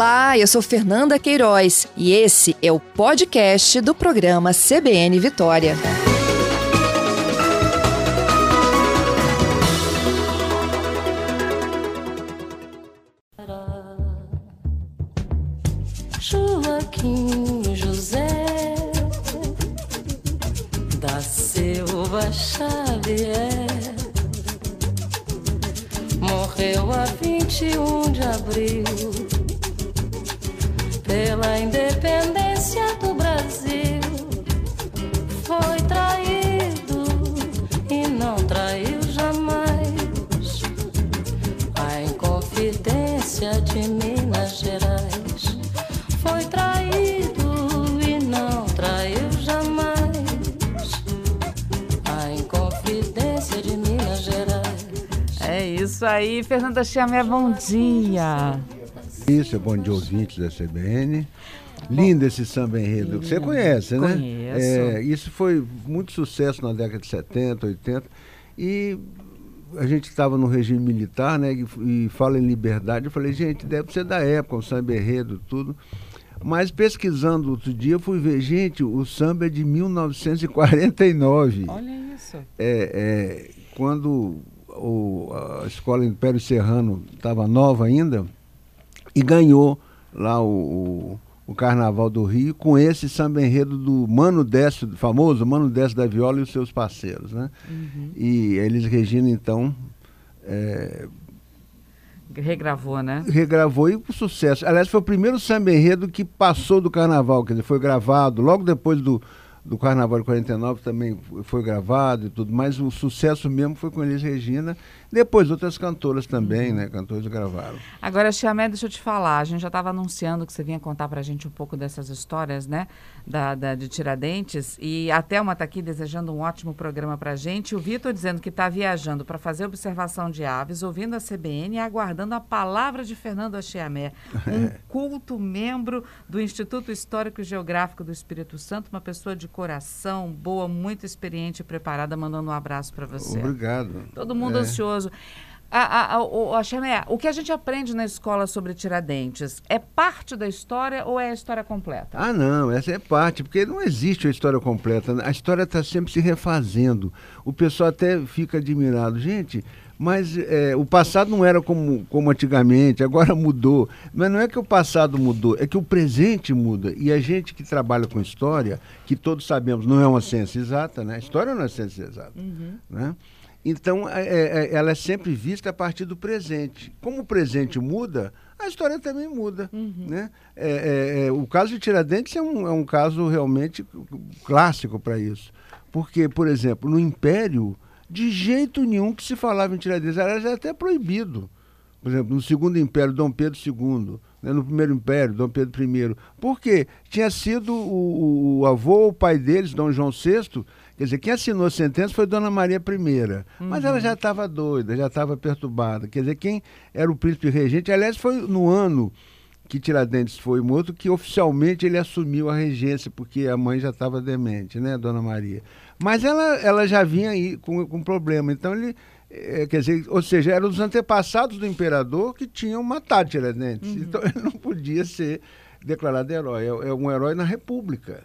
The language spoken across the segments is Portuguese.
Olá, eu sou Fernanda Queiroz e esse é o podcast do programa CBN Vitória. Joaquim José da Silva Xavier morreu a 21 de abril pela independência do Brasil. Foi traído e não traiu jamais a Inconfidência de Minas Gerais. Foi traído e não traiu jamais a Inconfidência de Minas Gerais. É isso aí, Fernanda Chiamé, bom dia. Isso, é bom dia ouvintes da CBN. Lindo esse samba enredo, que você conhece, né? Conheço. É, isso foi muito sucesso na década de 70, 80. E a gente estava no regime militar, né? E, e fala em liberdade. Eu falei, gente, deve ser da época, o samba enredo, tudo. Mas pesquisando outro dia, eu fui ver, gente, o samba é de 1949. Olha isso. É, é, quando o- a escola Império Serrano estava nova ainda e ganhou lá o, o, o Carnaval do Rio com esse samba enredo do Mano Décio, famoso Mano Décio da Viola e os seus parceiros, né? E a Elis Regina, então, é, Regravou, né? regravou e com sucesso. Aliás, foi o primeiro samba enredo que passou do carnaval, quer dizer, foi gravado logo depois do, do carnaval de 49 também foi gravado e tudo, mas o sucesso mesmo foi com Elis Regina, depois outras cantoras também, né, cantores gravaram. Agora, Chiamé, deixa eu te falar. A gente já estava anunciando que você vinha contar pra gente um pouco dessas histórias, né? Da, da- de Tiradentes. E a Thelma está aqui desejando um ótimo programa pra gente. O Vitor dizendo que está viajando para fazer observação de aves, ouvindo a CBN e aguardando a palavra de Fernando Chiamé, um culto membro do Instituto Histórico e Geográfico do Espírito Santo, uma pessoa de coração, boa, muito experiente e preparada, mandando um abraço para você. Obrigado. Todo mundo É. ansioso. A, a, a, o, a Xamé, o que a gente aprende na escola sobre Tiradentes é parte da história ou é a história completa? Ah, não, essa é parte, porque não existe a história completa. A história está sempre se refazendo. O pessoal até fica admirado. Gente, mas é, o passado não era como, como antigamente, agora mudou. Mas não é que o passado mudou, é que o presente muda. E a gente que trabalha com história, que todos sabemos, não é uma ciência exata, né? A história não é ciência exata. Né? Então, é, é, ela é sempre vista a partir do presente. Como o presente muda, a história também muda. Né? É, é, é, o caso de Tiradentes é um, é um caso realmente clássico para isso. Porque, por exemplo, no Império, de jeito nenhum que se falava em Tiradentes, era já até proibido. Por exemplo, no segundo império, Dom Pedro II, né, no primeiro império, Dom Pedro I. Por quê? Tinha sido o, o avô, o pai deles, Dom João VI, quer dizer, quem assinou a sentença foi Dona Maria I. Mas ela já estava doida, já estava perturbada. Quer dizer, quem era o príncipe regente, aliás, foi no ano que Tiradentes foi morto que oficialmente ele assumiu a regência, porque a mãe já estava demente, né, Dona Maria. Mas ela, ela já vinha aí com, com problema. Então ele. eh, quer dizer, ou seja, eram os antepassados do imperador que tinham matado Tiradentes. Então ele não podia ser declarado herói. É, é um herói na República.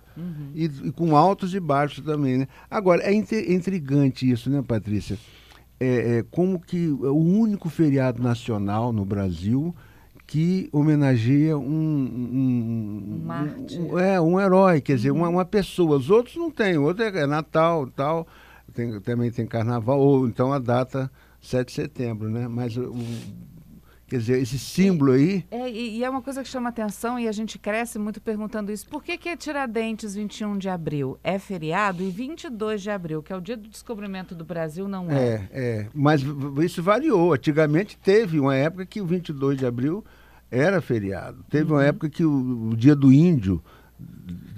E, e com altos e baixos também. Né? Agora, é inte- intrigante isso, né, Patrícia? É, é, como que é o único feriado nacional no Brasil que homenageia um, um, Um um- é, um herói, quer dizer, uma, uma pessoa. Os outros não têm, o outro é, é Natal tal, tem- também tem Carnaval, ou então a data 7 de setembro, né? Mas o- quer dizer, esse símbolo aí. É, e, é uma coisa que chama atenção e a gente cresce muito perguntando isso. Por que, que é Tiradentes 21 de abril é feriado e 22 de abril, que é o dia do descobrimento do Brasil, não é? É, é, mas isso variou. Antigamente teve uma época que o 22 de abril era feriado. Teve uma época que o, o dia do índio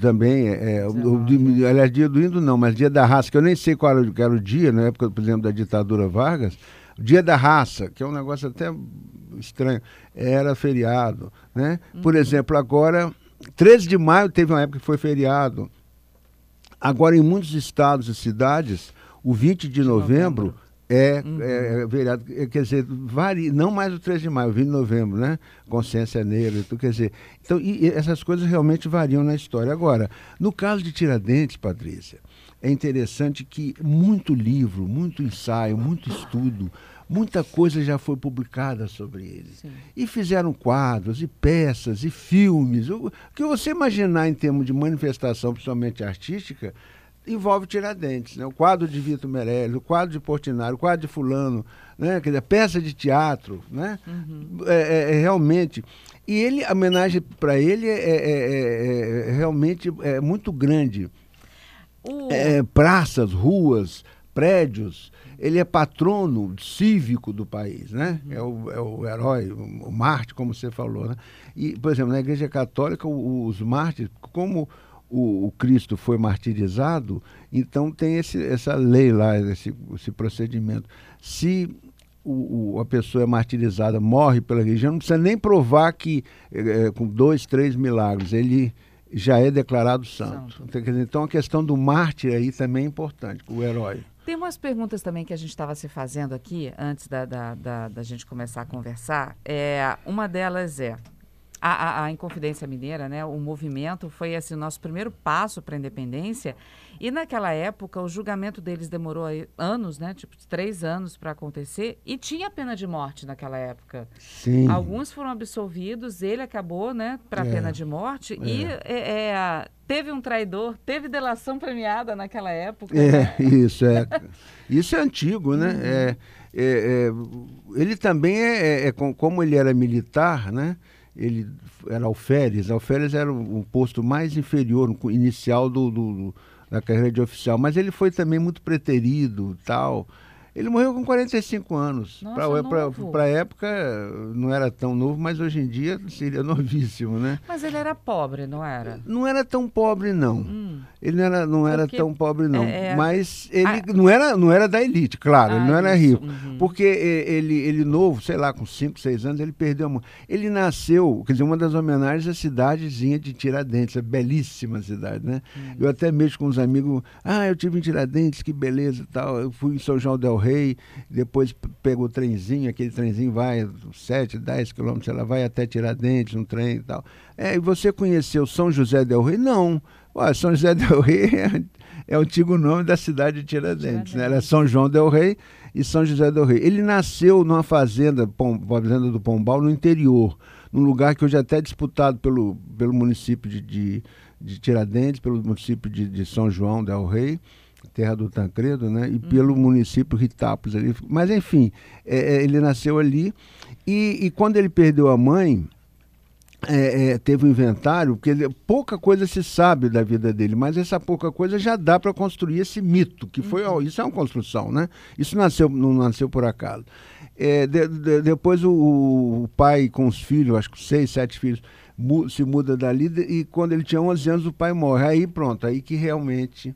também, é, é, o, o, aliás, dia do índio não, mas dia da raça, que eu nem sei qual era, era o dia, na época, por exemplo, da ditadura Vargas, dia da raça, que é um negócio até estranho, era feriado, né? Por exemplo, agora, 13 de maio teve uma época que foi feriado. Agora, em muitos estados e cidades, o 20 de novembro É, uhum. é, é vereado, é, quer dizer, varia, não mais o 3 de maio, 20 de novembro, né? Consciência negra, então, quer dizer, então, e essas coisas realmente variam na história. Agora, no caso de Tiradentes, Patrícia, é interessante que muito livro, muito ensaio, muito estudo, muita coisa já foi publicada sobre ele. Sim. E fizeram quadros, e peças, e filmes. O que você imaginar em termos de manifestação, principalmente artística, envolve Tiradentes. Né? O quadro de Vitor Meirelles, o quadro de Portinari, o quadro de Fulano, né? Quer dizer, peça de teatro. Né? Uhum. É, é, é, realmente. E ele, a homenagem para ele é, é, é, realmente é muito grande. Uh. praças, ruas, prédios. Ele é patrono cívico do país, né? É, o, é o herói, o, Marte, como você falou. Né? E, por exemplo, na Igreja Católica, os mártires, como o, o, Cristo foi martirizado, então tem esse, essa lei lá, esse, esse procedimento. Se o, o, a pessoa é martirizada, morre pela religião, não precisa nem provar que é, com dois, três milagres, ele já é declarado santo. santo. Então a questão do mártir aí também é importante, o herói. Tem umas perguntas também que a gente estava se fazendo aqui, antes da, da, da, da gente começar a conversar. É, uma delas é, a, a, a, Inconfidência Mineira, né, o movimento, foi assim, o nosso primeiro passo para a independência. E naquela época, o julgamento deles demorou anos, né, tipo três anos para acontecer, e tinha pena de morte naquela época. Sim. Alguns foram absolvidos, ele acabou né, para é. pena de morte, é. e é, é, teve um traidor, teve delação premiada naquela época. É, né? isso, é. isso é antigo, né? Uhum. É, é, é, ele também é, é, como ele era militar, né? Ele era alferes. Alferes era um, um posto mais inferior, inicial do, do, da carreira de oficial, mas ele foi também muito preterido tal. Ele morreu com 45 anos. Para a época não era tão novo, mas hoje em dia seria novíssimo, né? Mas ele era pobre, não era? Não era tão pobre, não. Hum. Ele não era, não era tão pobre, não. É, é... Mas ele ah, não, era, não era da elite, claro, ah, ele não era isso. rico. Uhum. Porque ele, ele novo, sei lá, com 5, 6 anos, ele perdeu a mão. Ele nasceu, quer dizer, uma das homenagens à cidadezinha de Tiradentes, é belíssima cidade, né? Uhum. Eu até mesmo com os amigos, ah, eu tive em Tiradentes, que beleza e tal. Eu fui em São João del Rey Rei, depois pega o trenzinho, aquele trenzinho vai 7, 10 quilômetros, ela vai até Tiradentes, um trem e tal. É, e você conheceu São José del Rei? Não. Ué, São José del Rei é, é o antigo nome da cidade de Tiradentes, né? Era São João del Rei e São José del Rei. Ele nasceu numa fazenda, Pom, fazenda do Pombal, no interior, num lugar que hoje é até disputado pelo, pelo município de, de, de Tiradentes, pelo município de, de São João del Rei terra do Tancredo, né? E uhum. pelo município Ritápolis ali. Mas enfim, é, é, ele nasceu ali e, e, quando ele perdeu a mãe, é, é, teve um inventário, porque ele, pouca coisa se sabe da vida dele, mas essa pouca coisa já dá para construir esse mito, que foi, uhum. isso é uma construção, né? Isso nasceu, não nasceu por acaso. É, de, de, depois o, o, pai com os filhos, acho que seis, sete filhos, mu, se muda dali e quando ele tinha 11 anos o pai morre. Aí pronto, aí que realmente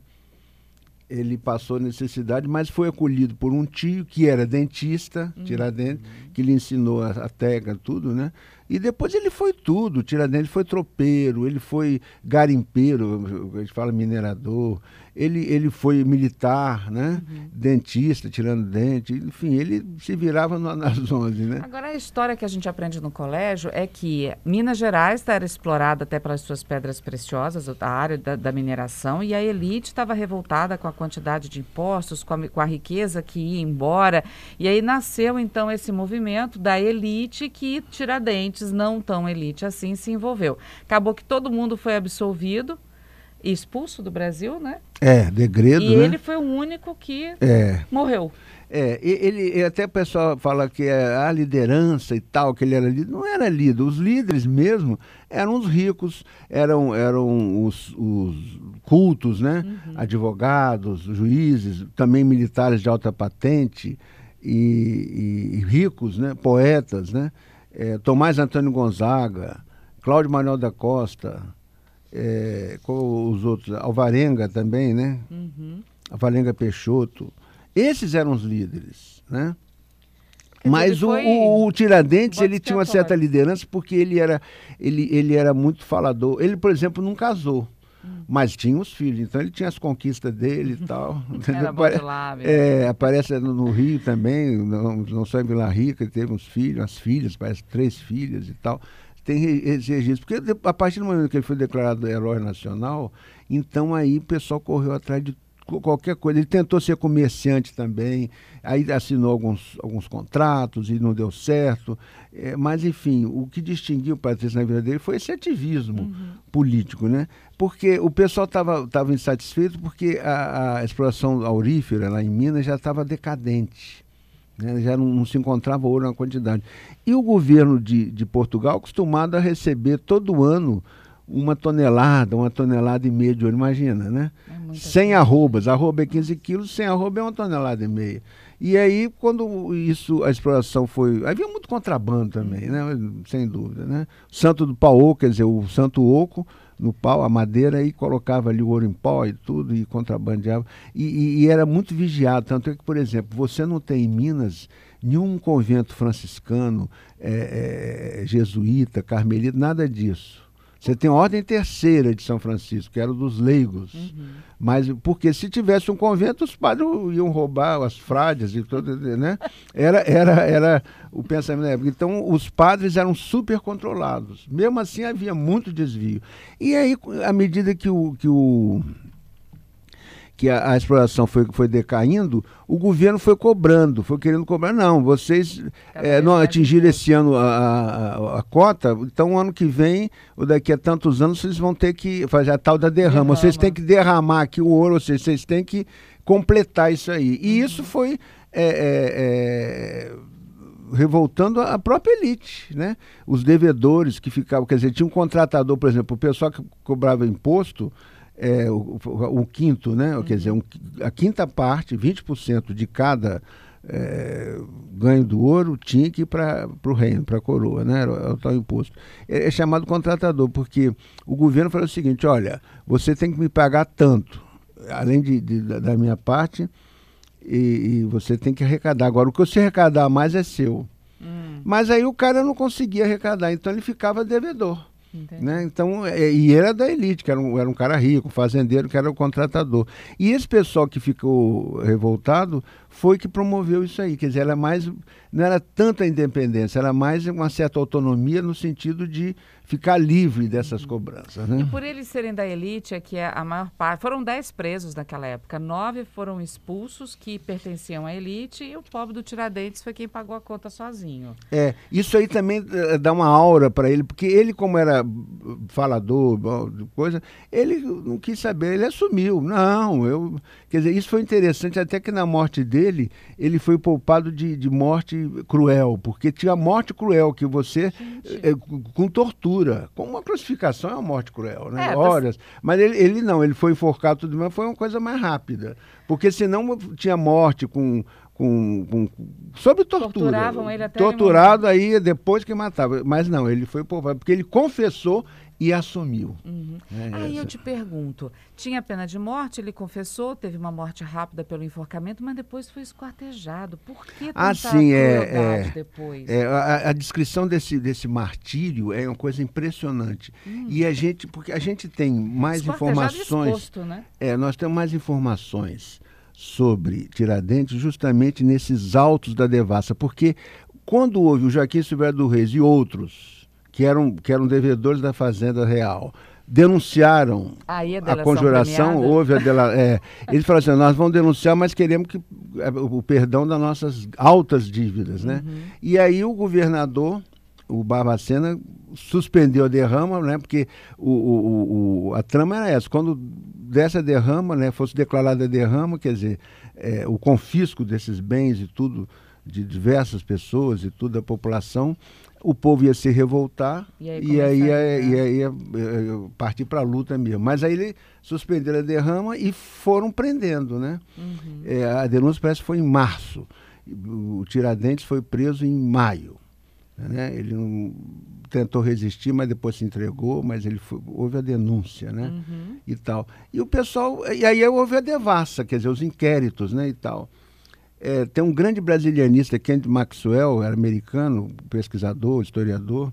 ele passou necessidade, mas foi acolhido por um tio que era dentista, uhum. Tiradentes, que lhe ensinou a, a técnica, tudo, né? E depois ele foi tudo, Tiradentes, ele foi tropeiro, ele foi garimpeiro, a gente fala minerador, ele, ele foi militar, né? Uhum. Dentista, tirando dente, enfim, ele se virava no, nas 11, né? Agora, a história que a gente aprende no colégio é que Minas Gerais era explorada até pelas suas pedras preciosas, a área da, da mineração, e a elite estava revoltada com a quantidade de impostos, com a, com a riqueza que ia embora, e aí nasceu, então, esse movimento da elite que Tiradentes, não tão elite assim, se envolveu. Acabou que todo mundo foi absolvido, expulso do Brasil, né? É, degredo, e né? ele foi o único que é. morreu. É, ele até o pessoal fala que é a liderança e tal, que ele era líder. Não era líder. Os líderes mesmo eram os ricos, eram, eram os, os cultos, né? Uhum. Advogados, juízes, também militares de alta patente e, e ricos, né? Poetas, né? É, Tomás Antônio Gonzaga, Cláudio Manuel da Costa, é, com os outros, Alvarenga também, né? Uhum. Alvarenga Peixoto. Esses eram os líderes, né? Mas o, o, o, Tiradentes ele tinha uma certa liderança porque ele era, ele, ele era muito falador. Ele, por exemplo, não casou. Mas tinha os filhos, então ele tinha as conquistas dele e tal. Era bom de lá, mesmo. É, aparece no, no Rio também, não, não só em Vila Rica, ele teve uns filhos, as filhas, parece três filhas e tal. Tem esse registro. Porque a partir do momento que ele foi declarado herói nacional, então aí o pessoal correu atrás de qualquer coisa. Ele tentou ser comerciante também, aí assinou alguns, alguns contratos e não deu certo. É, mas, enfim, o que distinguiu o Patrício na vida dele foi esse ativismo político, né? Porque o pessoal estava insatisfeito porque a, a exploração aurífera lá em Minas já estava decadente. né? Já não, não se encontrava ouro na quantidade. E o governo de, de Portugal acostumado a receber todo ano uma tonelada, uma tonelada e meia de ouro, imagina, né? É arrobas. Arroba é 15 quilos, sem arroba é uma tonelada e meia. E aí, quando isso, a exploração foi. Havia muito contrabando também, né? Sem dúvida, né? Santo do pau, quer dizer, o santo oco no pau, a madeira, e colocava ali o ouro em pó e tudo, e contrabandeava. E, e- e era muito vigiado. Tanto é que, por exemplo, você não tem em Minas nenhum convento franciscano, eh, eh, jesuíta, carmelita, nada disso. Você tem a ordem terceira de São Francisco, que era o dos leigos. Mas porque se tivesse um convento, os padres iam roubar as frades e tudo, né? Era, era, era o pensamento da época. Então, os padres eram super controlados. Mesmo assim, havia muito desvio. E aí, à medida que o, que o, que a, a exploração foi, foi decaindo, o governo foi cobrando, foi querendo cobrar. Não, vocês vez não mais atingiram esse ano a, a- a- cota, então ano que vem, ou daqui a tantos anos, vocês vão ter que fazer a tal da derrama. Derrama. Vocês têm que derramar aqui o ouro, ou seja, vocês têm que completar isso aí. E isso foi. é, é, é, revoltando a própria elite, né? Os devedores que ficavam, quer dizer, tinha um contratador, por exemplo, o pessoal que cobrava imposto, é, o, o- o quinto, né? Quer dizer, um a quinta parte, 20% de cada é, ganho do ouro tinha que ir para o reino, para a coroa, né? Era, o- o tal imposto. É, é chamado contratador, porque o governo falou o seguinte, olha, você tem que me pagar tanto, além de, de- da, da minha parte, e, e você tem que arrecadar. Agora, o que você arrecadar mais é seu. Hum, Mas aí o cara não conseguia arrecadar, então ele ficava devedor. Né? Então, é, e era da elite, que era um, era um cara rico, fazendeiro, que era o contratador. E esse pessoal que ficou revoltado foi que promoveu isso aí. Quer dizer, era mais, não era tanta independência, era mais uma certa autonomia no sentido de ficar livre dessas cobranças. E Né? por eles serem da elite, é que é a maior parte. Foram dez presos naquela época. Nove foram expulsos que pertenciam à elite e o pobre do Tiradentes foi quem pagou a conta sozinho. É, isso aí também eh, dá uma aura para ele, porque ele, como era falador, coisa, ele não quis saber, ele assumiu. Não, eu. Quer dizer, isso foi interessante, até que na morte dele, ele foi poupado de, de morte cruel, porque tinha morte cruel, que você. eh, com- tortura. Com uma crucificação é uma morte cruel, né? É, tá- Horas. Mas ele, ele não, ele foi enforcado tudo, mas foi uma coisa mais rápida. Porque senão tinha morte com. Com, com, sob tortura. Torturavam ele até ele Torturado aí depois que matava. Mas não, ele foi poupado, porque ele confessou e assumiu. É, Aí eu essa. te pergunto: tinha pena de morte, ele confessou, teve uma morte rápida pelo enforcamento, mas depois foi esquartejado. Por que tanta Ah, sim, é, é. depois? É, a, a descrição desse, desse martírio é uma coisa impressionante. E a gente, porque a gente tem mais informações. exposto, né? É, nós temos mais informações sobre Tiradentes justamente nesses autos da devassa, porque quando houve o Joaquim Silveira do Reis e outros que eram, que eram devedores da Fazenda Real, denunciaram a a conjuração, premiada? houve a dela, é, eles falaram assim, nós vamos denunciar, mas queremos que é, o, o perdão das nossas altas dívidas, né? Uhum. E aí o governador, o Barbacena, suspendeu a derrama, né? Porque o, o- o- a trama era essa, quando dessa derrama, né, fosse declarada a derrama, quer dizer, é, o confisco desses bens e tudo de diversas pessoas e tudo da população, o povo ia se revoltar E aí e aí ia, ia, eh, partir para a luta mesmo. Mas aí ele suspenderam a derrama e foram prendendo, né? Uhum. É, a denúncia parece que foi em março. O Tiradentes foi preso em maio. Né? Ele não tentou resistir, mas depois se entregou, mas ele foi- houve a denúncia, né? Uhum. E tal. E o pessoal. E aí houve a devassa, quer dizer, os inquéritos, né? E tal. É, tem um grande brasilianista, Kent Maxwell, era americano, pesquisador, historiador,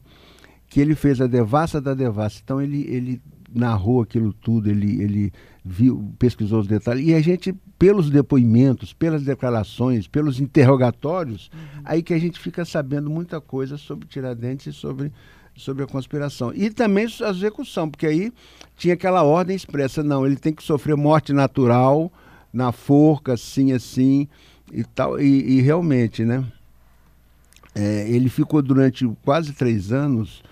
que ele fez a devassa da devassa. Então ele, ele narrou aquilo tudo, ele, ele viu, pesquisou os detalhes, e a gente, pelos depoimentos, pelas declarações, pelos interrogatórios, uhum. aí que a gente fica sabendo muita coisa sobre Tiradentes e sobre, sobre a conspiração. E também a execução, porque aí tinha aquela ordem expressa, não, ele tem que sofrer morte natural, na forca, assim, assim, e tal, e, e realmente, né? É, ele ficou durante quase três anos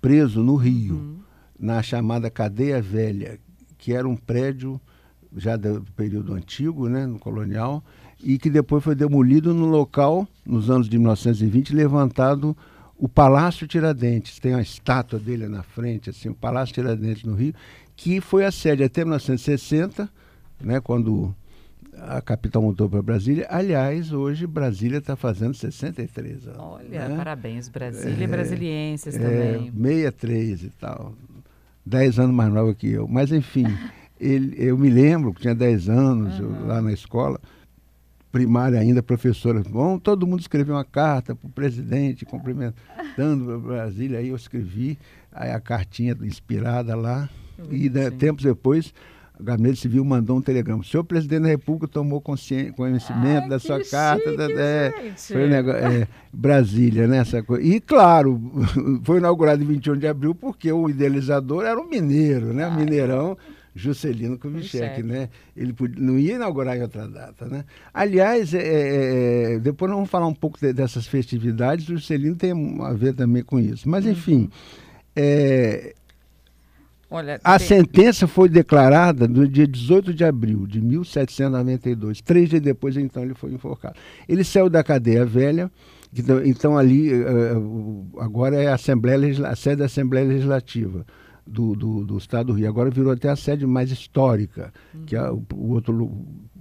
preso no Rio, uhum. na chamada Cadeia Velha, que era um prédio já do período antigo, né, no colonial, e que depois foi demolido no local, nos anos de 1920, levantado o Palácio Tiradentes. Tem uma estátua dele na frente, assim, o Palácio Tiradentes no Rio, que foi a sede até 1960, né, quando a capital mudou para Brasília. Aliás, hoje Brasília está fazendo 63 anos. Olha, né? parabéns, Brasília é, e brasilienses é, também. 63 e tal. 10 anos mais nova que eu. Mas, enfim, ele, eu me lembro que tinha 10 anos uhum. eu, lá na escola, primária ainda, professora. Bom, todo mundo escreveu uma carta para o presidente, cumprimentando Brasília. Aí eu escrevi aí a cartinha inspirada lá. e né, tempos depois o Gabinete Civil mandou um telegrama. O senhor presidente da República tomou conhecimento Ai, da sua chique, carta. Da, é, foi um negócio, é, Brasília, né? Essa coisa. E, claro, foi inaugurado em 21 de abril porque o idealizador era um mineiro, né? O mineirão. Juscelino Kubitschek, né? Ele podia, não ia inaugurar em outra data, né? Aliás, é, é, é depois nós vamos falar um pouco de, dessas festividades. O Juscelino tem a ver também com isso. Mas, enfim, uhum. é, Olha, a tem... sentença foi declarada no dia 18 de abril de 1792. Três dias depois, então, ele foi enforcado. Ele saiu da cadeia velha, então, então ali, uh, agora é a, Assembleia a sede da Assembleia Legislativa do, do, do, Estado do Rio. Agora virou até a sede mais histórica, uhum. que é o, o, outro,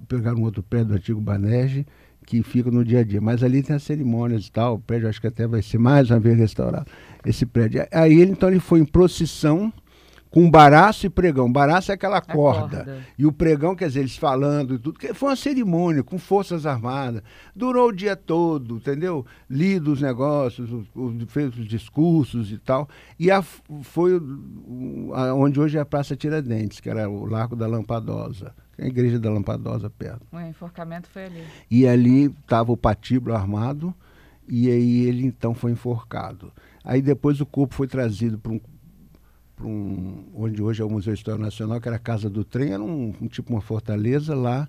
pegaram um outro prédio do antigo Banerje, que fica no dia a dia. Mas ali tem as cerimônias e tal, o prédio acho que até vai ser mais uma vez restaurado, esse prédio. Aí ele, então, ele foi em procissão com baraço e pregão. Baraço é aquela corda. corda. E o pregão, quer dizer, eles falando e tudo. Foi uma cerimônia com forças armadas. Durou o dia todo, entendeu? Lido os negócios, fez os discursos e tal. E a, foi a, onde hoje é a Praça Tiradentes, que era o Largo da Lampadosa. A igreja da Lampadosa perto. O enforcamento foi ali. E ali estava o patíbulo armado. E aí ele então foi enforcado. Aí depois o corpo foi trazido para um para um, onde hoje é o Museu Histórico Nacional, que era a Casa do Trem, era um, um tipo uma fortaleza lá.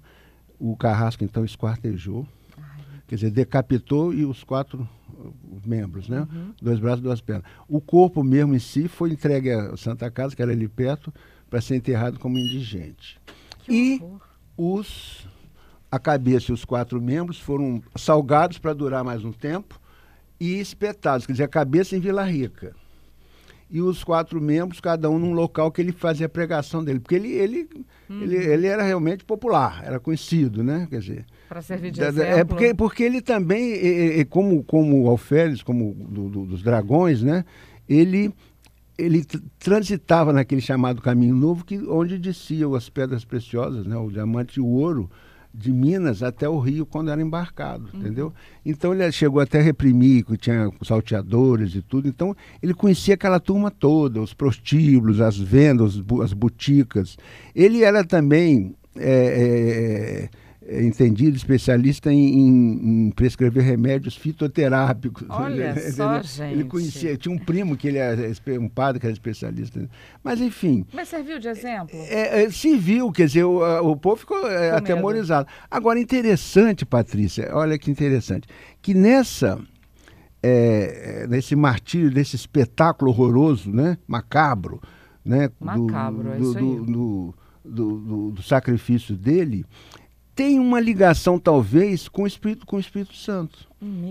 O Carrasco então esquartejou, Ai. quer dizer, decapitou e os quatro membros, né? Uhum. Dois braços, duas pernas. O corpo mesmo em si foi entregue à Santa Casa, que era ali perto, para ser enterrado como indigente. Que e horror. os a cabeça e os quatro membros foram salgados para durar mais um tempo e espetados, quer dizer, a cabeça em Vila Rica e os quatro membros, cada um num local que ele fazia a pregação dele. Porque ele, ele, uhum. ele, ele era realmente popular, era conhecido, né? Quer dizer. Para servir de exemplo. É porque, porque ele também, é, é, como, como o Alferes, como do, do, dos dragões, né? Ele, ele transitava naquele chamado caminho novo, que, onde desciam as pedras preciosas, né? o diamante e o ouro de Minas até o Rio quando era embarcado, uhum. entendeu? Então ele chegou até a reprimir, que tinha salteadores e tudo. Então ele conhecia aquela turma toda, os prostíbulos, as vendas, as boticas. Ele era também é, é, entendido, especialista em, em, prescrever remédios fitoterápicos. Olha ele, só, ele, gente. Ele conhecia, tinha um primo que ele era um padre que era especialista. Mas enfim. Mas serviu de exemplo? É, é, se viu, quer dizer, o, o povo ficou é, atemorizado. Agora, interessante, Patrícia, olha que interessante, que nessa. É, nesse martírio, desse espetáculo horroroso, né? macabro, né? Macabro, do, é isso do, do, do, do sacrifício dele, tem uma ligação, talvez, com o Espírito, com o Espírito Santo.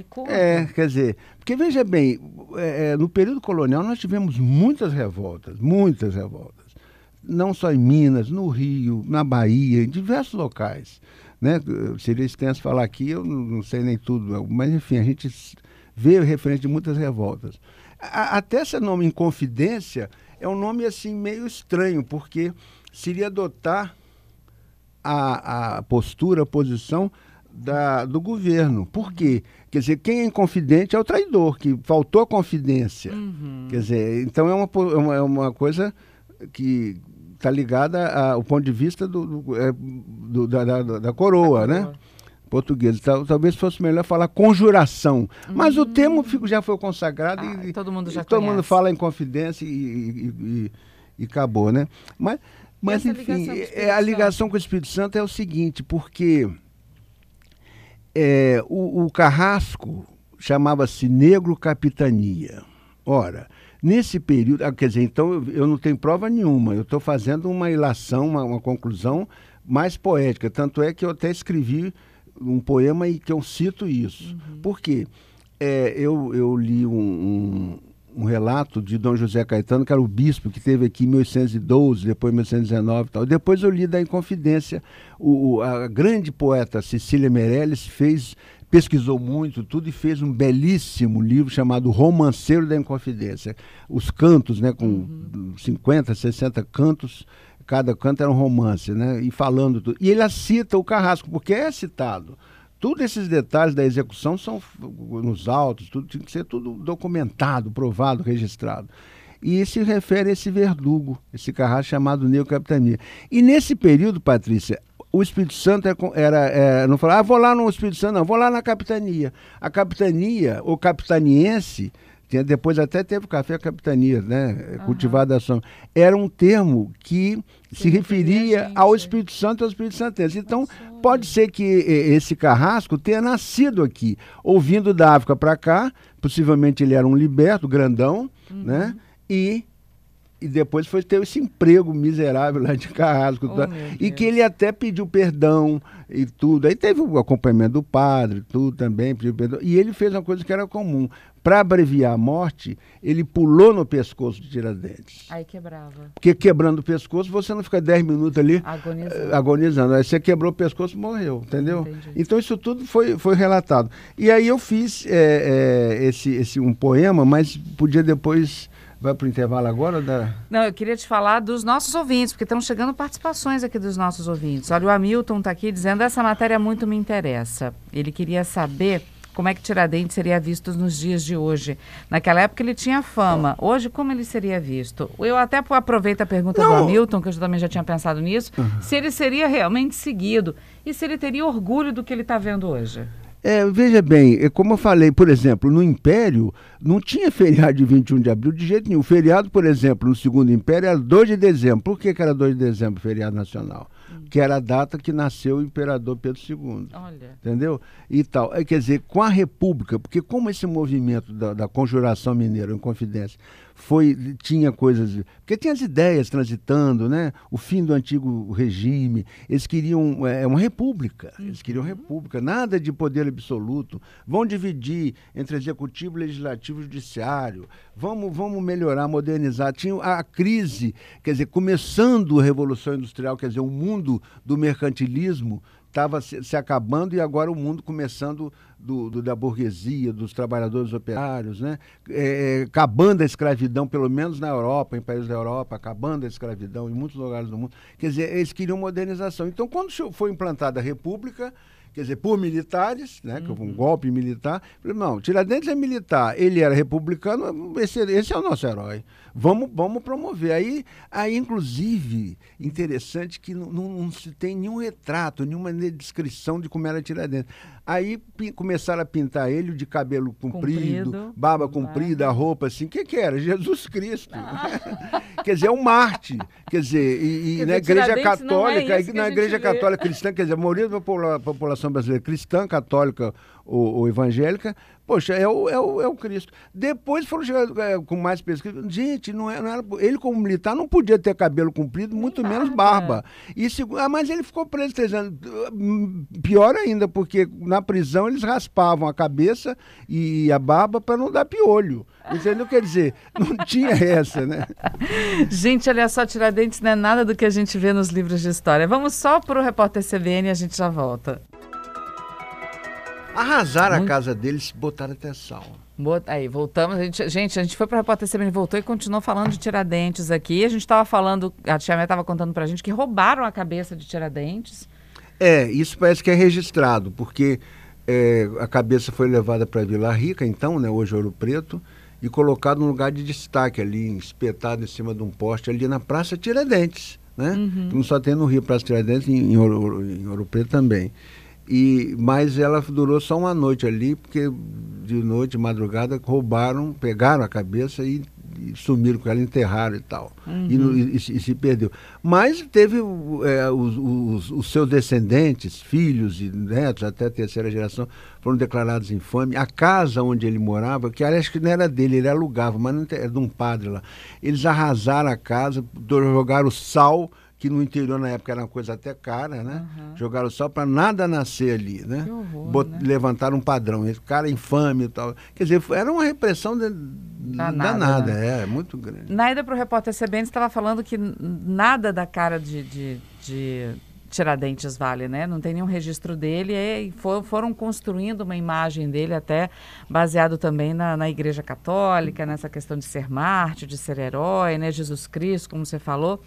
Conta. É, quer dizer, porque veja bem, é, é, no período colonial nós tivemos muitas revoltas, muitas revoltas. Não só em Minas, no Rio, na Bahia, em diversos locais. Né? Seria extenso falar aqui, eu não, sei nem tudo, mas enfim, a gente vê referente de muitas revoltas. A, até esse nome Inconfidência é um nome assim meio estranho, porque seria adotar a, a postura, a posição da, do governo. Por quê? Quer dizer, quem é inconfidente é o traidor, que faltou a confidência. Uhum. Quer dizer, então é uma, é uma, é uma coisa que está ligada ao ponto de vista do, do, é, do da, da, da, coroa, né? Português. Tal, talvez fosse melhor falar conjuração. Mas o termo já foi consagrado ah, e todo mundo já todo mundo fala em confidência e, e, e, e acabou, né? Mas, mas enfim, é, a ligação com o Espírito Santo é o seguinte, porque é, o, o Carrasco chamava-se Negro Capitania. Ora, nesse período, ah, quer dizer, então eu, eu não tenho prova nenhuma, eu estou fazendo uma ilação, uma, uma, conclusão mais poética. Tanto é que eu até escrevi um poema e que eu cito isso. Uhum. Por quê? É, eu, eu li um, um, um, relato de Dom José Caetano, que era o bispo que teve aqui em 1812, depois em 1819 e tal. Depois eu li da Inconfidência. O, a grande poeta Cecília Meirelles fez pesquisou muito tudo e fez um belíssimo livro chamado Romanceiro da Inconfidência. Os cantos, né, com uhum. 50, 60 cantos, cada canto era um romance, né, e falando tudo. E ele cita o Carrasco, porque é citado. Todos esses detalhes da execução são nos autos, tudo tem que ser tudo documentado, provado, registrado. E se refere a esse verdugo, esse carrasco chamado Neo Capitania. E nesse período, Patrícia, o Espírito Santo era, era, era não falava, ah, vou lá no Espírito Santo, não, vou lá na capitania. A capitania, o capitaniense, tinha, depois até teve café capitania, né? Uhum. Cultivada ação. Era um termo que se referia ao Espírito Santo e ao Espírito Santense. Então, Nossa, pode ser que esse carrasco tenha nascido aqui, ouvindo da África para cá, possivelmente ele era um liberto, grandão, uhum. né? E e depois foi ter esse emprego miserável lá de Carrasco. Oh, e que ele até pediu perdão e tudo. Aí teve o acompanhamento do padre, tudo também, pediu perdão. E ele fez uma coisa que era comum. Para abreviar a morte, ele pulou no pescoço de Tiradentes. Aí quebrava. Porque quebrando o pescoço, você não fica 10 minutos ali agonizando. agonizando. Aí você quebrou o pescoço morreu, entendeu? Entendi. Então isso tudo foi, foi relatado. E aí eu fiz é, é, esse, esse um poema, mas podia depois Vai para o intervalo agora? Da... Não, eu queria te falar dos nossos ouvintes, porque estão chegando participações aqui dos nossos ouvintes. Olha, o Hamilton está aqui dizendo essa matéria muito me interessa. Ele queria saber como é que Tiradentes seria visto nos dias de hoje. Naquela época ele tinha fama. Hoje, como ele seria visto? Eu até aproveito a pergunta Não. do Hamilton, que eu também já tinha pensado nisso, uhum. se ele seria realmente seguido e se ele teria orgulho do que ele está vendo hoje. É, veja bem, é como eu falei, por exemplo, no Império não tinha feriado de 21 de abril de jeito nenhum. O feriado, por exemplo, no Segundo Império era 2 de dezembro. Por que, que era 2 de dezembro, feriado nacional? Hum. Que era a data que nasceu o imperador Pedro II. Olha. Entendeu? E tal. É, quer dizer, com a República, porque como esse movimento da, da Conjuração Mineira, em confidência, foi tinha coisas porque tinha as ideias transitando né? O fim do antigo regime eles queriam é, uma república eles queriam uhum. república nada de poder absoluto. Vão dividir entre executivo legislativo e judiciário. Vamos vamos melhorar modernizar. Tinha a, a crise quer dizer começando a revolução industrial quer dizer o mundo do mercantilismo estava se, se, acabando e agora o mundo começando do, do, da burguesia, dos trabalhadores operários, né? É, é, acabando a escravidão, pelo menos na Europa, em países da Europa, acabando a escravidão em muitos lugares do mundo. Quer dizer, eles queriam modernização. Então, quando foi implantada a República, quer dizer, por militares, né, uhum. um golpe militar. Não, Tiradentes é militar, ele era republicano, esse, esse é o nosso herói. Vamos, vamos promover. Aí, aí, inclusive, interessante que não, não, não se tem nenhum retrato, nenhuma descrição de como era Tiradentes. Aí começaram a pintar ele de cabelo comprido, comprido barba comprida, roupa assim. O que, que era? Jesus Cristo. Ah. quer dizer, é um Marte. Quer dizer, e, e na Igreja Católica, é na Igreja Católica Cristã, quer dizer, a maioria da população brasileira cristã, católica ou, ou evangélica, Poxa, é o, é o, é o Cristo. Depois foram chegar é, com mais pesquisa. Gente, não, é, não era, ele como militar não podia ter cabelo comprido, muito menos barba. E, ah, mas ele ficou preso três anos. Pior ainda, porque na prisão eles raspavam a cabeça e a barba para não dar piolho. Entendeu? Quer dizer, não tinha essa, né? Gente, olha só, Tiradentes não é nada do que a gente vê nos livros de história. Vamos só para o repórter CBN e a gente já volta. Arrasaram Muito... a casa deles, botaram até sal. Aí, voltamos. A gente, gente, a gente foi para a Repórter CBN, voltou e continuou falando de Tiradentes aqui. A gente estava falando, a Tia Mé estava contando para a gente que roubaram a cabeça de Tiradentes. É, isso parece que é registrado, porque é, a cabeça foi levada para Vila Rica, então, né, hoje Ouro Preto, e colocado num lugar de destaque ali, espetado em cima de um poste ali na Praça Tiradentes, né? Uhum. Não só tem no Rio Praça Tiradentes, em, em, Ouro, em Ouro Preto também. E, mas ela durou só uma noite ali, porque de noite, madrugada, roubaram, pegaram a cabeça e, e sumiram com ela, enterraram e tal. E, no- e- e se- perdeu. Mas teve é, os, os- os seus descendentes, filhos e netos, até a terceira geração, foram declarados infames. A casa onde ele morava, que aliás que não era dele, ele alugava, mas não era de um padre lá. Eles arrasaram a casa, jogaram sal, que no interior na época era uma coisa até cara, né? Jogaram sal para nada nascer ali, né? Que horror, Bot- né? Levantaram um padrão, esse cara infame e tal. Quer dizer, era uma repressão de- Danada, danada, né? é, muito grande. Na ida para o repórter CBN, você estava falando que nada da cara de, de, de Tiradentes vale, né? Não tem nenhum registro dele e for- foram construindo uma imagem dele até baseado também na, na Igreja Católica, nessa questão de ser mártir, de ser herói, né? Jesus Cristo, como você falou.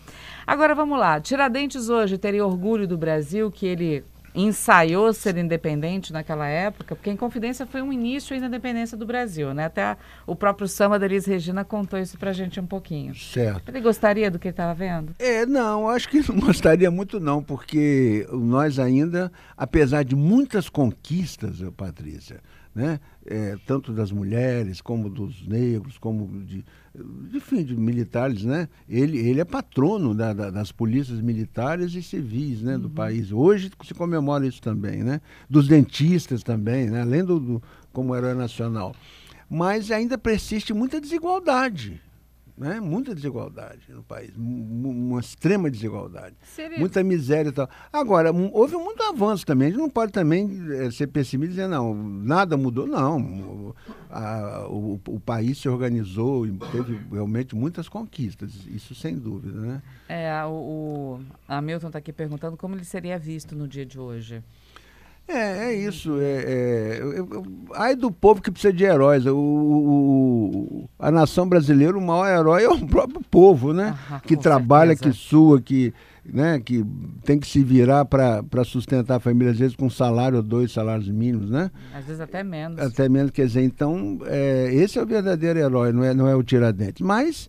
Agora vamos lá. Tiradentes hoje teria orgulho do Brasil que ele ensaiou ser independente naquela época, porque a Inconfidência foi um início da independência do Brasil, né? Até a- o próprio samba da Elis Regina contou isso pra gente um pouquinho. Certo. Ele gostaria do que ele estava vendo? É, não, acho que não gostaria muito não, porque nós ainda, apesar de muitas conquistas, Patrícia, né, é, tanto das mulheres como dos negros, como de, enfim, de militares, né, ele, ele é patrono da- da- das polícias militares e civis, né, do país. Hoje se comemora isso também, né, dos dentistas também, né, além do, do como herói nacional. Mas ainda persiste muita desigualdade né? muita desigualdade no país, uma extrema desigualdade, Seria- muita miséria e tal. Agora, houve muito avanço também, a gente não pode também eh, ser pessimista e dizer, não, nada mudou, não. O, a- o- o país se organizou e teve realmente muitas conquistas, isso sem dúvida, né? É, o, o Hamilton está aqui perguntando como ele seria visto no dia de hoje. É, é isso. É, é, ai do povo que precisa de heróis. O, o- a nação brasileira, o maior herói é o próprio povo, né? Ah, que trabalha, certeza. que sua, que, né, que tem que se virar para sustentar a família, às vezes com um salário ou dois salários mínimos, né? Às vezes até menos. Até menos, quer dizer, então, é, esse é o verdadeiro herói, não é, não é o Tiradentes. Mas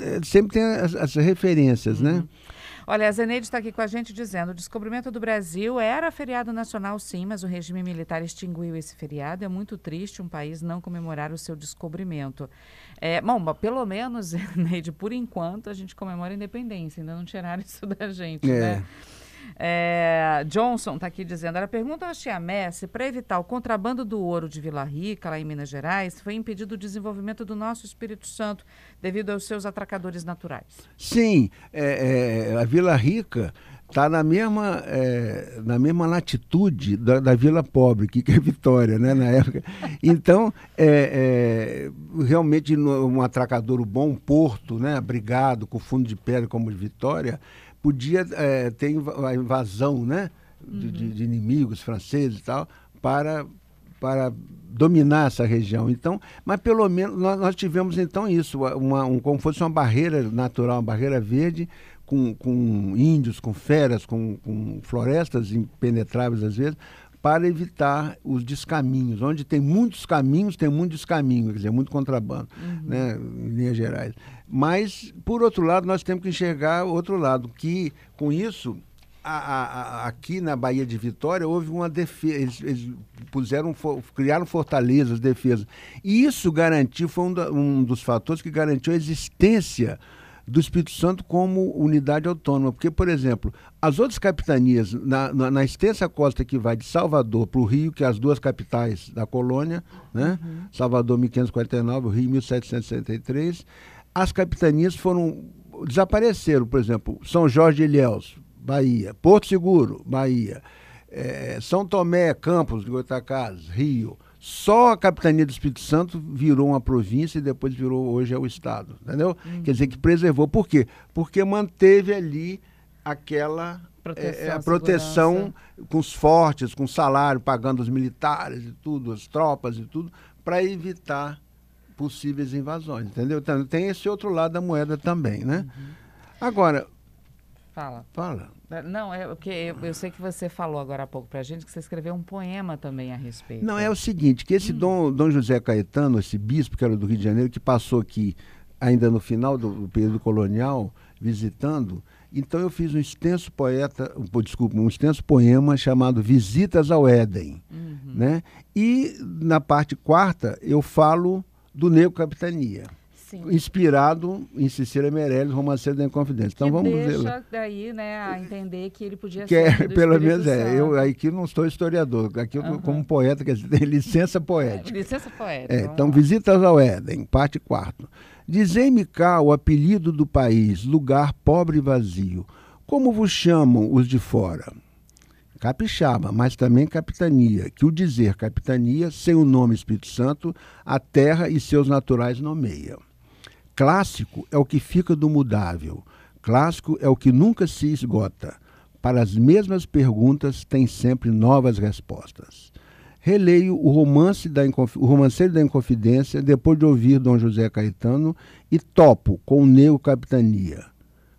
é, sempre tem as, as referências, né? Olha, a Zeneide está aqui com a gente dizendo: o descobrimento do Brasil era feriado nacional, sim, mas o regime militar extinguiu esse feriado. É muito triste um país não comemorar o seu descobrimento. É, bom, pelo menos, Zeneide, por enquanto, a gente comemora a independência. Ainda não tiraram isso da gente, É. né? É, Johnson está aqui dizendo: ela pergunta ao Chiamé se para evitar o contrabando do ouro de Vila Rica, lá em Minas Gerais, foi impedido o desenvolvimento do nosso Espírito Santo devido aos seus atracadores naturais. Sim, é, é, a Vila Rica está na mesma, é, na mesma latitude da, da Vila Pobre, que, que é Vitória, né, na época. Então, é, é, realmente um atracador bom, um porto, né, abrigado, com fundo de pedra como de Vitória, podia é, ter a invasão né, de, de- de inimigos franceses e tal, para para dominar essa região. Então, mas pelo menos nós, nós tivemos então isso, uma, um, como fosse uma barreira natural, uma barreira verde com, com índios, com feras, com, com florestas impenetráveis às vezes, para evitar os descaminhos. Onde tem muitos caminhos, tem muito descaminho, quer dizer, muito contrabando, né, em linhas gerais. Mas, por outro lado, nós temos que enxergar outro lado, que com isso a- a- a- aqui na Bahia de Vitória houve uma defesa, eles, eles puseram, criaram fortalezas, defesas. E isso garantiu, foi um, da- um dos fatores que garantiu a existência do Espírito Santo como unidade autônoma. Porque, por exemplo, as outras capitanias, na, na, na extensa costa que vai de Salvador para o Rio, que é as duas capitais da colônia, né? Salvador 1549, o Rio 1763, as capitanias foram desapareceram, por exemplo, São Jorge de Ilhéus, Bahia, Porto Seguro, Bahia, eh, São Tomé, Campos, de Goitacazes, Rio. Só a capitania do Espírito Santo virou uma província e depois virou hoje é o estado, entendeu? Quer dizer que preservou. Por quê? Porque manteve ali aquela Proteção, eh, a proteção segurança. com os fortes, com salário, pagando os militares e tudo, as tropas e tudo, para evitar possíveis invasões, entendeu? Então, tem esse outro lado da moeda também, né? Agora, Fala. Fala. Não, é porque eu, eu sei que você falou agora há pouco pra gente que você escreveu um poema também a respeito. Não, é o seguinte, que esse Dom, Dom José Caetano, esse bispo que era do Rio de Janeiro, que passou aqui ainda no final do, do período colonial, visitando, então eu fiz um extenso poeta, um, desculpa, um extenso poema chamado Visitas ao Éden, né? E na parte quarta eu falo do Negro Capitania. Sim. Inspirado em Cecília Meirelles, Romanceiro da Inconfidência. Então que vamos deixa ver. lá. daí, né, a entender que ele podia Que ser é, pelo menos é. Eu aqui não sou historiador, aqui eu tô Aham. como poeta, quer dizer, tem licença poética. Licença poética. É, então, lá. visitas ao Éden, parte 4. Dizei-me cá o apelido do país, lugar pobre e vazio. Como vos chamam os de fora? Capixaba, mas também capitania, que o dizer capitania, sem o nome Espírito Santo, a terra e seus naturais nomeia. Clássico é o que fica do mudável. Clássico é o que nunca se esgota. Para as mesmas perguntas tem sempre novas respostas. Releio o, romance da o Romanceiro da Inconfidência depois de ouvir Dom José Caetano e topo com o Negro Capitania.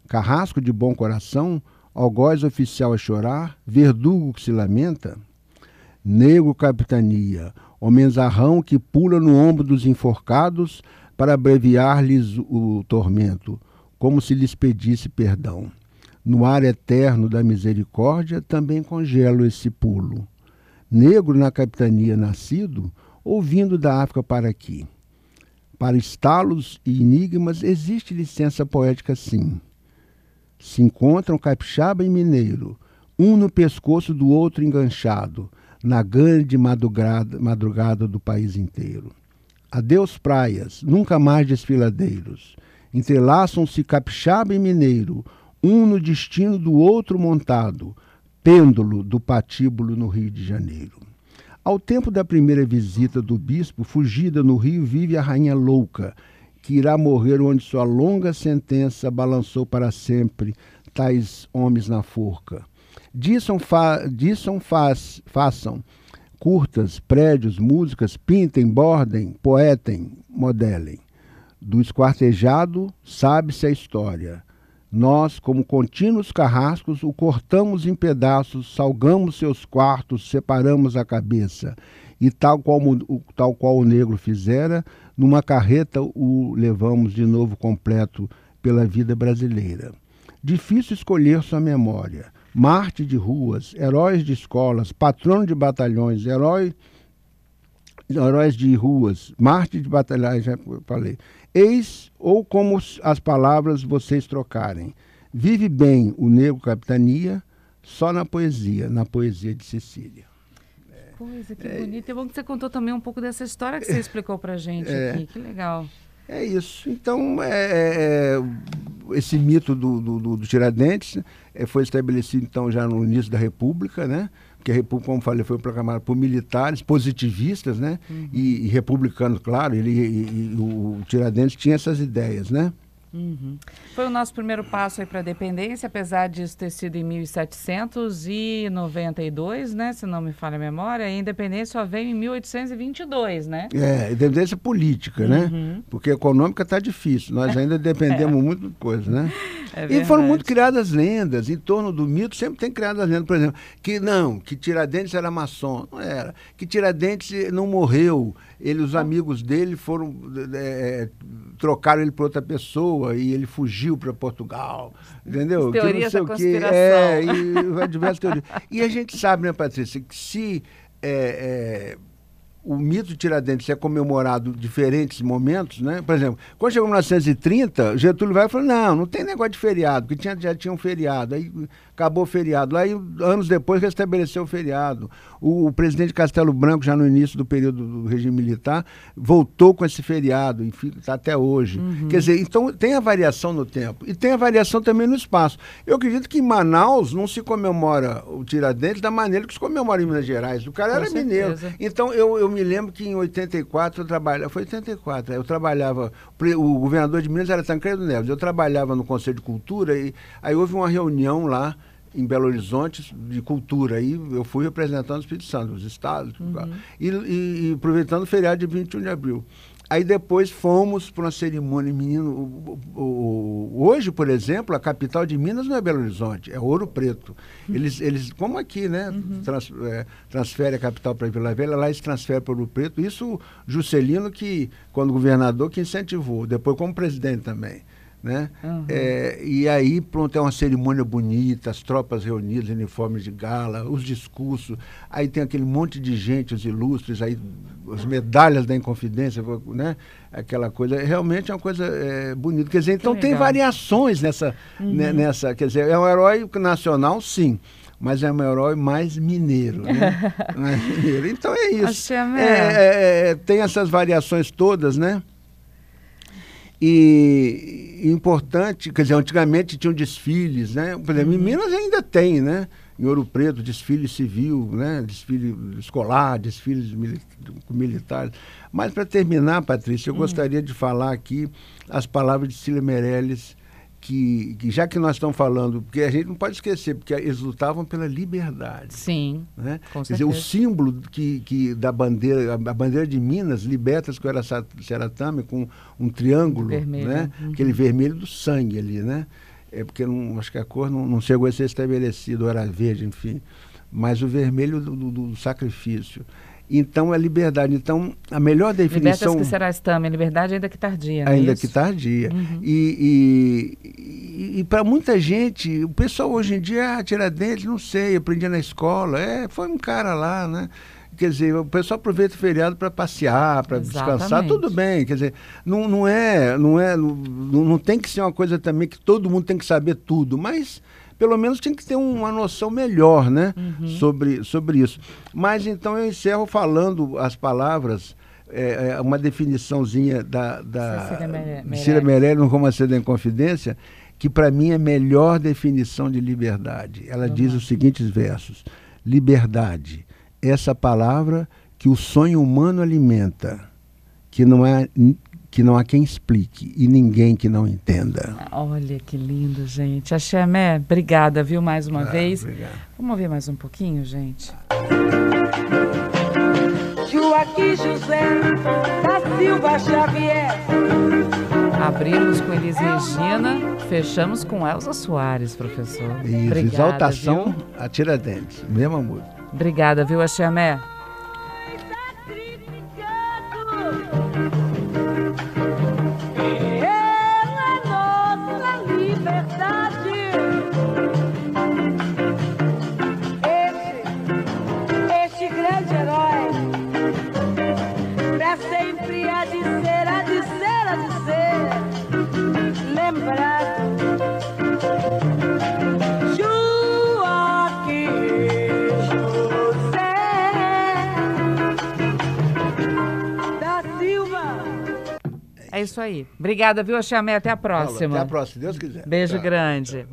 Carrasco de bom coração, algoz oficial a chorar, verdugo que se lamenta. Negro Capitania, homenzarrão que pula no ombro dos enforcados para abreviar-lhes o tormento, como se lhes pedisse perdão. No ar eterno da misericórdia também congelo esse pulo. Negro na capitania nascido, ouvindo da África para aqui. Para estalos e enigmas existe licença poética sim. Se encontram capixaba e mineiro, um no pescoço do outro enganchado, na grande madrugada, madrugada do país inteiro. Adeus praias, nunca mais desfiladeiros. Entrelaçam-se capixaba e mineiro, um no destino do outro montado, pêndulo do patíbulo no Rio de Janeiro. Ao tempo da primeira visita do bispo, fugida no Rio vive a rainha louca, que irá morrer onde sua longa sentença balançou para sempre tais homens na forca. Diçam, fa façam curtas, prédios, músicas, pintem, bordem, poetem, modelem. Do esquartejado sabe-se a história. Nós, como contínuos carrascos, o cortamos em pedaços, salgamos seus quartos, separamos a cabeça. E tal qual, tal qual o negro fizera, numa carreta o levamos de novo completo pela vida brasileira. Difícil escolher sua memória. Marte de ruas, heróis de escolas, patrono de batalhões, herói, heróis de ruas, Marte de batalhões, já falei. Eis ou como as palavras vocês trocarem. Vive bem o negro capitania só na poesia, na poesia de Cecília. Coisa, que bonito. É bom que você contou também um pouco dessa história que você explicou pra gente É. aqui. Que legal. É isso. Então, é, é, é, esse mito do, do, do- Tiradentes é, foi estabelecido então já no início da República, né? Porque a República, como falei, foi proclamada por militares positivistas, né? E, e republicanos, claro. Ele, e- e o Tiradentes tinha essas ideias, né? Uhum. Foi o nosso primeiro passo aí para a dependência, apesar disso ter sido em 1792, né? Se não me falha a memória, a independência só veio em 1822, né? É, dependência política, né? Uhum. Porque econômica está difícil. Nós ainda dependemos muito de coisa, né? É e foram muito criadas lendas em torno do mito, sempre tem criadas lendas, por exemplo, que não, que Tiradentes era maçom, não era, que Tiradentes não morreu, ele, os amigos dele foram é, trocaram ele para outra pessoa e ele fugiu para Portugal, entendeu? Que não Teorias sei da o quê. conspiração. É, e diversas teorias. E a gente sabe, né, Patrícia, que se é, é, o mito de Tiradentes é comemorado em diferentes momentos, né? Por exemplo, quando chegou em 1930, Getúlio vai e falou, não, não tem negócio de feriado, porque tinha, já tinha um feriado, aí acabou o feriado. E, anos depois, restabeleceu o feriado. O, o presidente Castelo Branco, já no início do período do regime militar, voltou com esse feriado, e está até hoje. Quer dizer, então tem a variação no tempo, e tem a variação também no espaço. Eu acredito que em Manaus não se comemora o Tiradentes da maneira que se comemora em Minas Gerais. O cara Com era mineiro. certeza. Então, eu, eu me lembro que em 84 eu trabalhava, foi 84, eu trabalhava, o governador de Minas era Tancredo Neves, eu trabalhava no Conselho de Cultura e aí houve uma reunião lá em Belo Horizonte de cultura, aí eu fui representando o Espírito Santo, os estados, e, e- e aproveitando o feriado de 21 de abril. Aí depois fomos para uma cerimônia menino. o- o- hoje, por exemplo, a capital de Minas não é Belo Horizonte, é Ouro Preto. Eles, eles como aqui, né? Trans, é, transfere a capital para Vila Velha, lá eles transferem para Ouro Preto. Isso Juscelino, que, quando governador, que incentivou, depois como presidente também. Né? É, e aí, pronto, é uma cerimônia bonita, as tropas reunidas, uniformes de gala, os discursos, aí tem aquele monte de gente, os ilustres, aí as medalhas da Inconfidência, né? aquela coisa, realmente é uma coisa é, bonita. Quer dizer, então tem variações nessa, né, nessa, quer dizer, é um herói nacional, sim. Mas é um herói mais mineiro, né? Então é isso. É, é, é, tem essas variações todas, né? E e importante, quer dizer, antigamente tinham desfiles, né? Por exemplo, em Minas ainda tem, né? Em Ouro Preto, desfile civil, né? Desfile escolar, desfiles mili- militares. Mas para terminar, Patrícia, eu gostaria de falar aqui as palavras de Cília Meirelles, que, que já que nós estamos falando, porque a gente não pode esquecer, porque eles lutavam pela liberdade Sim. né? Com Quer dizer, o certeza. símbolo que, que da bandeira, a bandeira de Minas, libertas com era Seratame, com um triângulo, Vermelho, né? uhum. Aquele vermelho do sangue ali, né? É porque não, acho que a cor não, não chegou a ser estabelecida, ou era verde, enfim. Mas o vermelho do, do- do sacrifício. Então, é liberdade. Então, a melhor Libertas definição que será estame, liberdade ainda que tardia. é ainda isso? que tardia. Uhum. E, e, e, para muita gente, o pessoal hoje em dia, ah, Tiradentes, não sei, aprendi na escola. É, foi um cara lá, né? Quer dizer, o pessoal aproveita o feriado para passear, para descansar, tudo bem. Quer dizer, não, não é, não é, não, não tem que ser uma coisa também que todo mundo tem que saber tudo, mas pelo menos tem que ter uma noção melhor, né, Uhum. sobre, sobre isso. Mas então eu encerro falando as palavras, é, é, uma definiçãozinha da, da Cília Meirelles no Romance da Inconfidência, que para mim é a melhor definição de liberdade. Ela diz os seguintes versos: Liberdade, essa palavra que o sonho humano alimenta, que não há, que não há quem explique e ninguém que não entenda. Olha que lindo, gente. Axé, obrigada, viu, mais uma vez. obrigado. Vamos ouvir mais um pouquinho, gente? Joaquim José da Silva Xavier. Abrimos com Elis Regina, fechamos com Elza Soares, professor. Isso, Obrigada, exaltação viu? a Tiradentes, mesma música. Obrigada, viu, Axé? É isso aí. Obrigada, viu, Axé? Até a próxima. Até a próxima, se Deus quiser. Beijo Tchau. grande.